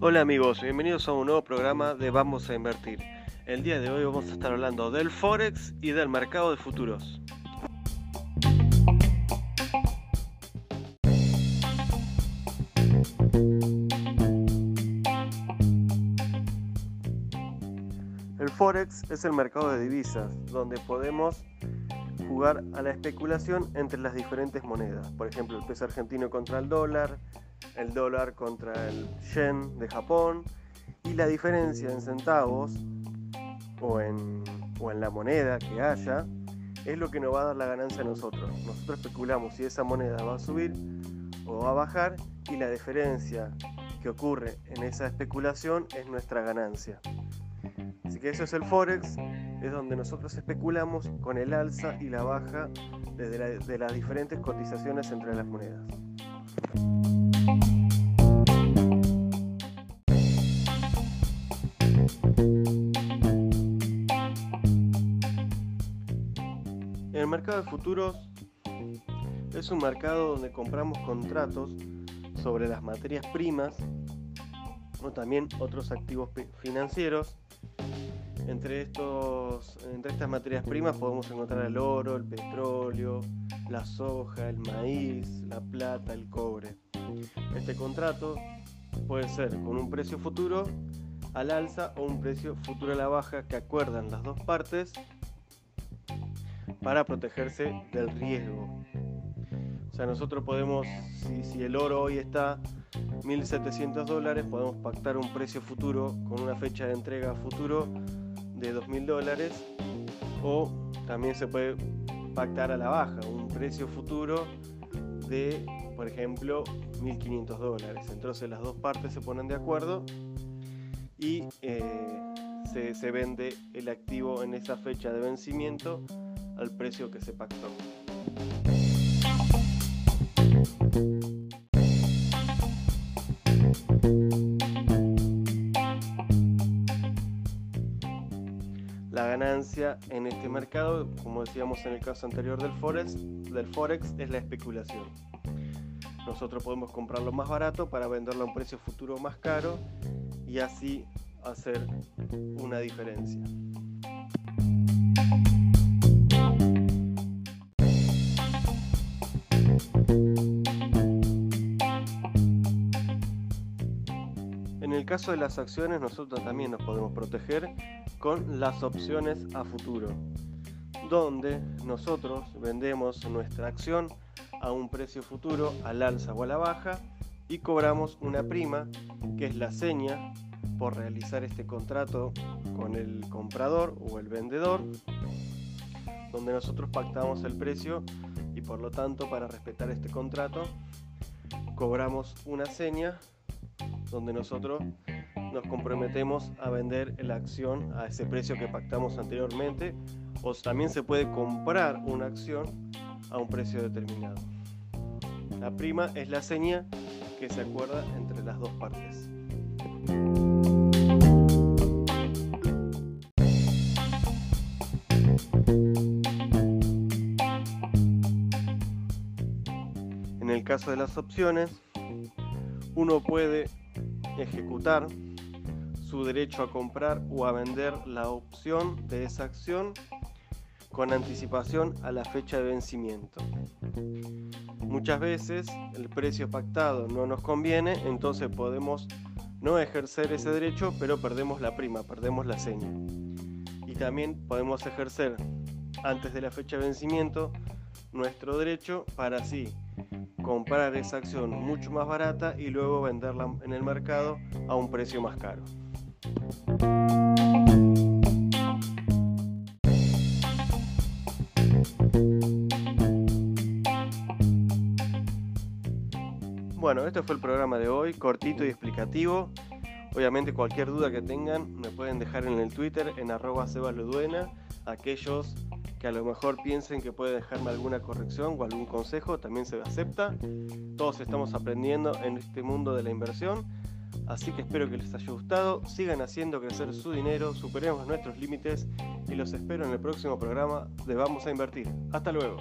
Hola amigos, bienvenidos a un nuevo programa de Vamos a Invertir. El día de hoy vamos a estar hablando del Forex y del mercado de futuros. El Forex es el mercado de divisas, donde podemos jugar a la especulación entre las diferentes monedas. Por ejemplo, el peso argentino contra el dólar, el dólar contra el yen de Japón y la diferencia en centavos o en, o en la moneda que haya es lo que nos va a dar la ganancia a nosotros. Nosotros especulamos si esa moneda va a subir o va a bajar y la diferencia que ocurre en esa especulación es nuestra ganancia. Así que eso es el Forex, es donde nosotros especulamos con el alza y la baja de las diferentes cotizaciones entre las monedas. El mercado de futuros es un mercado donde compramos contratos sobre las materias primas o también otros activos financieros. Entre, estos, entre estas materias primas podemos encontrar el oro, el petróleo, la soja, el maíz, la plata, el cobre. Este contrato puede ser con un precio futuro al alza o un precio futuro a la baja que acuerdan las dos partes para protegerse del riesgo. O sea, nosotros podemos, si, el oro hoy está 1.700 dólares, podemos pactar un precio futuro con una fecha de entrega futuro de 2.000 dólares o también se puede pactar a la baja un precio futuro de, por ejemplo, 1.500 dólares. Entonces las dos partes se ponen de acuerdo y eh, se, se vende el activo en esa fecha de vencimiento al precio que se pactó. La ganancia en este mercado, como decíamos en el caso anterior del Forex, del Forex es la especulación. Nosotros podemos comprarlo más barato para venderlo a un precio futuro más caro y así hacer una diferencia. En el caso de las acciones, nosotros también nos podemos proteger con las opciones a futuro, donde nosotros vendemos nuestra acción a un precio futuro al alza o a la baja y cobramos una prima que es la seña por realizar este contrato con el comprador o el vendedor, donde nosotros pactamos el precio y por lo tanto para respetar este contrato cobramos una seña donde nosotros nos comprometemos a vender la acción a ese precio que pactamos anteriormente o también se puede comprar una acción a un precio determinado. La prima es la seña que se acuerda entre las dos partes. En el caso de las opciones, uno puede ejecutar su derecho a comprar o a vender la opción de esa acción con anticipación a la fecha de vencimiento. Muchas veces el precio pactado no nos conviene, entonces podemos no ejercer ese derecho, pero perdemos la prima, perdemos la seña. Y también podemos ejercer antes de la fecha de vencimiento nuestro derecho para así comprar esa acción mucho más barata y luego venderla en el mercado a un precio más caro. Bueno, este fue el programa de hoy, cortito y explicativo. Obviamente cualquier duda que tengan me pueden dejar en el Twitter en arroba sebaluduena. Aquellos que a lo mejor piensen que puede dejarme alguna corrección o algún consejo, también se acepta. Todos estamos aprendiendo en este mundo de la inversión, así que espero que les haya gustado, sigan haciendo crecer su dinero, superemos nuestros límites y los espero en el próximo programa de Vamos a Invertir. Hasta luego.